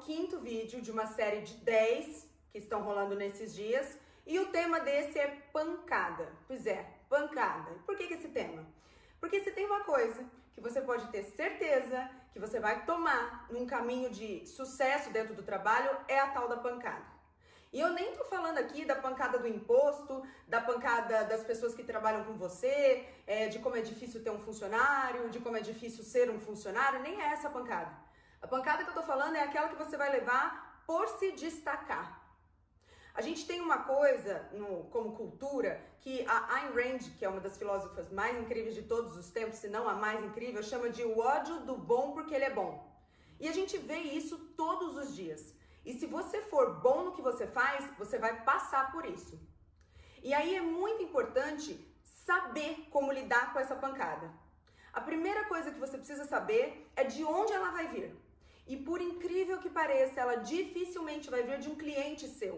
quinto vídeo de uma série de 10 que estão rolando nesses dias. E o tema desse é pancada. Pois é, pancada. Por que, que esse tema? Porque se tem uma coisa que você pode ter certeza que você vai tomar num caminho de sucesso dentro do trabalho, é a tal da pancada. E eu nem tô falando aqui da pancada do imposto, da pancada das pessoas que trabalham com você, é, de como é difícil ter um funcionário, de como é difícil ser um funcionário, nem é essa pancada. A pancada que eu tô falando é aquela que você vai levar por se destacar. A gente tem uma coisa no, como cultura que a Ayn Rand, que é uma das filósofas mais incríveis de todos os tempos, se não a mais incrível, chama de o ódio do bom porque ele é bom. E a gente vê isso todos os dias. E se você for bom no que você faz, você vai passar por isso. E aí é muito importante saber como lidar com essa pancada. A primeira coisa que você precisa saber é de onde ela vai vir. E por incrível que pareça, ela dificilmente vai vir de um cliente seu.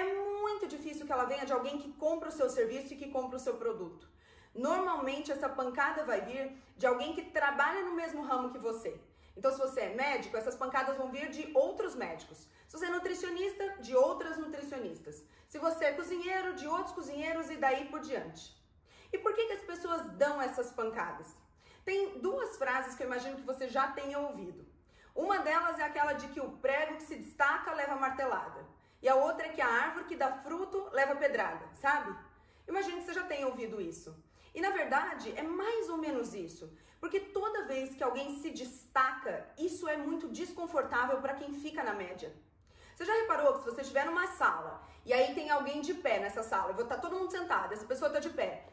É muito difícil que ela venha de alguém que compra o seu serviço e que compra o seu produto. Normalmente essa pancada vai vir de alguém que trabalha no mesmo ramo que você. Então, se você é médico, essas pancadas vão vir de outros médicos. Se você é nutricionista, de outras nutricionistas. Se você é cozinheiro, de outros cozinheiros e daí por diante. E por que, que as pessoas dão essas pancadas? Tem duas frases que eu imagino que você já tenha ouvido. Uma delas é aquela de que o prego que se destaca leva martelada. E a outra é que a árvore que dá fruto leva pedrada, sabe? Imagino que você já tenha ouvido isso. E na verdade é mais ou menos isso, porque toda vez que alguém se destaca, isso é muito desconfortável para quem fica na média. Você já reparou que se você estiver numa sala e aí tem alguém de pé nessa sala, vou tá todo mundo sentado, essa pessoa está de pé,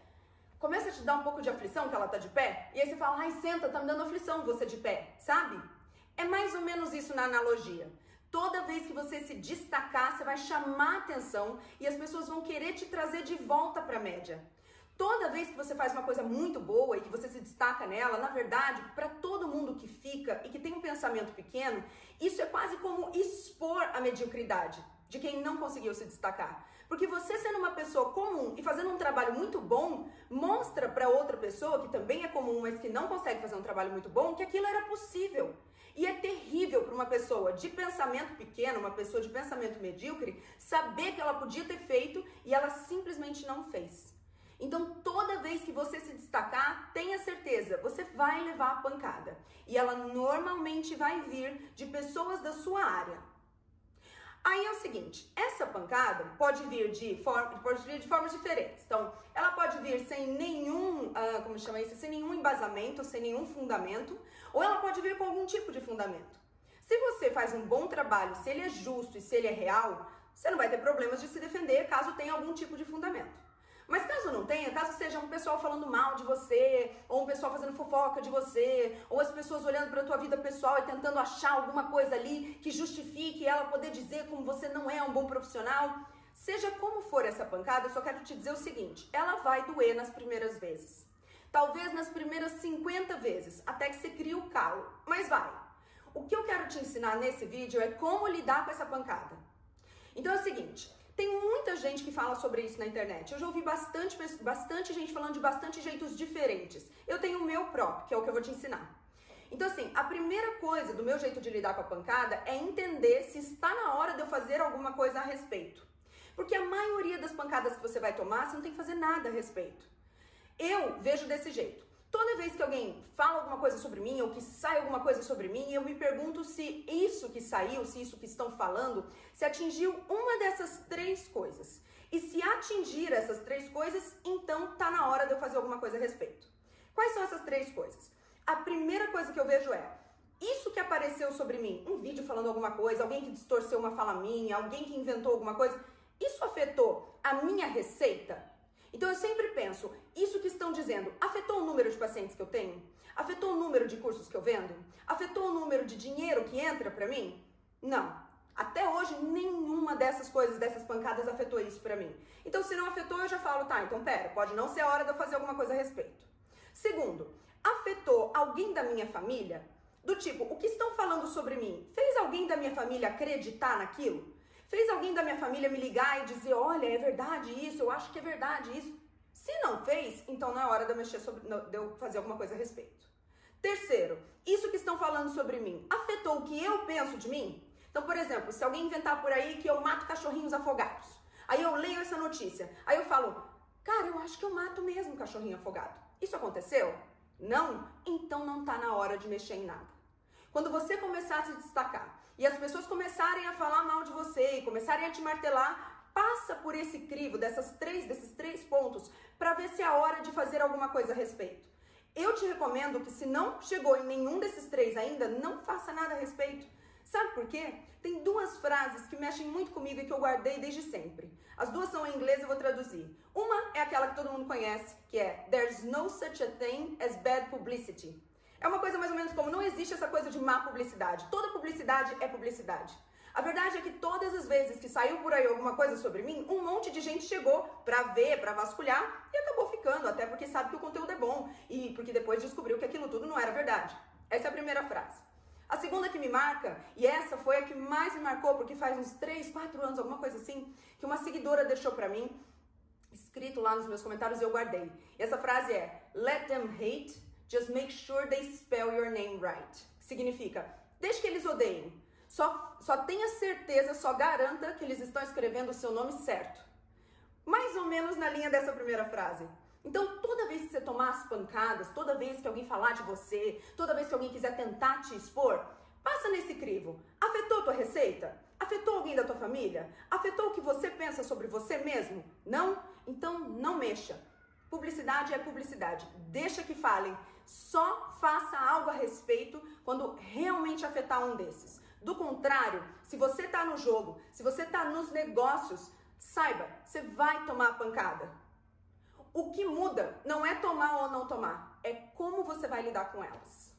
começa a te dar um pouco de aflição que ela está de pé, e aí você fala, ai, senta, tá me dando aflição você de pé, sabe? É mais ou menos isso na analogia. Toda vez que você se destacar, você vai chamar atenção e as pessoas vão querer te trazer de volta para a média. Toda vez que você faz uma coisa muito boa e que você se destaca nela, na verdade, para todo mundo que fica e que tem um pensamento pequeno, isso é quase como expor a mediocridade de quem não conseguiu se destacar. Porque você sendo uma pessoa comum e fazendo um trabalho muito bom, mostra para outra pessoa que também é comum, mas que não consegue fazer um trabalho muito bom, que aquilo era possível. E é terrível para uma pessoa de pensamento pequeno, uma pessoa de pensamento medíocre, saber que ela podia ter feito e ela simplesmente não fez. Então, toda vez que você se destacar, tenha certeza, você vai levar a pancada. E ela normalmente vai vir de pessoas da sua área. Aí é o seguinte, essa pode vir de, forma, pode vir de formas diferentes. Então, ela pode vir sem nenhum, uh, como chama isso, sem nenhum embasamento, sem nenhum fundamento, ou ela pode vir com algum tipo de fundamento. Se você faz um bom trabalho, se ele é justo e se ele é real, você não vai ter problemas de se defender caso tenha algum tipo de fundamento. Mas caso não tenha, caso seja um pessoal falando mal de você, ou um pessoal fazendo fofoca de você, ou as pessoas olhando para tua vida pessoal e tentando achar alguma coisa ali que justifique ela poder dizer como você não é um bom profissional, seja como for essa pancada, eu só quero te dizer o seguinte: ela vai doer nas primeiras vezes. Talvez nas primeiras 50 vezes, até que você crie o calo, mas vai. O que eu quero te ensinar nesse vídeo é como lidar com essa pancada. Então é o seguinte, tem muita gente que fala sobre isso na internet. Eu já ouvi bastante, bastante gente falando de bastante jeitos diferentes. Eu tenho o meu próprio, que é o que eu vou te ensinar. Então, assim, a primeira coisa do meu jeito de lidar com a pancada é entender se está na hora de eu fazer alguma coisa a respeito. Porque a maioria das pancadas que você vai tomar, você não tem que fazer nada a respeito. Eu vejo desse jeito. Toda vez que alguém fala alguma coisa sobre mim ou que sai alguma coisa sobre mim, eu me pergunto se isso que saiu, se isso que estão falando, se atingiu uma dessas três coisas. E se atingir essas três coisas, então tá na hora de eu fazer alguma coisa a respeito. Quais são essas três coisas? A primeira coisa que eu vejo é isso que apareceu sobre mim, um vídeo falando alguma coisa, alguém que distorceu uma fala minha, alguém que inventou alguma coisa, isso afetou a minha receita? Então eu sempre penso, isso que estão dizendo afetou o número de pacientes que eu tenho? Afetou o número de cursos que eu vendo? Afetou o número de dinheiro que entra para mim? Não. Até hoje nenhuma dessas coisas, dessas pancadas afetou isso para mim. Então se não afetou, eu já falo, tá, então pera, pode não ser a hora de eu fazer alguma coisa a respeito. Segundo, afetou alguém da minha família? Do tipo, o que estão falando sobre mim? Fez alguém da minha família acreditar naquilo? Fez alguém da minha família me ligar e dizer: olha, é verdade isso, eu acho que é verdade isso. Se não fez, então não é hora de eu mexer sobre, de eu fazer alguma coisa a respeito. Terceiro, isso que estão falando sobre mim afetou o que eu penso de mim? Então, por exemplo, se alguém inventar por aí que eu mato cachorrinhos afogados, aí eu leio essa notícia, aí eu falo, cara, eu acho que eu mato mesmo cachorrinho afogado. Isso aconteceu? Não? Então não tá na hora de mexer em nada. Quando você começar a se destacar e as pessoas começarem a falar mal de você e começarem a te martelar, passa por esse crivo dessas três, desses três pontos para ver se é a hora de fazer alguma coisa a respeito. Eu te recomendo que se não chegou em nenhum desses três ainda, não faça nada a respeito. Sabe por quê? Tem duas frases que mexem muito comigo e que eu guardei desde sempre. As duas são em inglês, eu vou traduzir. Uma é aquela que todo mundo conhece, que é There's no such a thing as bad publicity. É uma coisa mais ou menos como não existe essa coisa de má publicidade. Toda publicidade é publicidade. A verdade é que todas as vezes que saiu por aí alguma coisa sobre mim, um monte de gente chegou pra ver, pra vasculhar e acabou ficando, até porque sabe que o conteúdo é bom e porque depois descobriu que aquilo tudo não era verdade. Essa é a primeira frase. A segunda que me marca, e essa foi a que mais me marcou, porque faz uns 3, 4 anos, alguma coisa assim, que uma seguidora deixou pra mim, escrito lá nos meus comentários e eu guardei. E essa frase é: Let them hate, just make sure they spell your name right. Significa, deixe que eles odeiem, só, só tenha certeza, só garanta que eles estão escrevendo o seu nome certo. Mais ou menos na linha dessa primeira frase. Então, toda vez que você tomar as pancadas, toda vez que alguém falar de você, toda vez que alguém quiser tentar te expor, passa nesse crivo. Afetou tua receita? Afetou alguém da tua família? Afetou o que você pensa sobre você mesmo? Não? Então, não mexa. Publicidade é publicidade. Deixa que falem. Só faça algo a respeito quando realmente afetar um desses. Do contrário, se você está no jogo, se você está nos negócios, saiba, você vai tomar a pancada. O que muda não é tomar ou não tomar, é como você vai lidar com elas.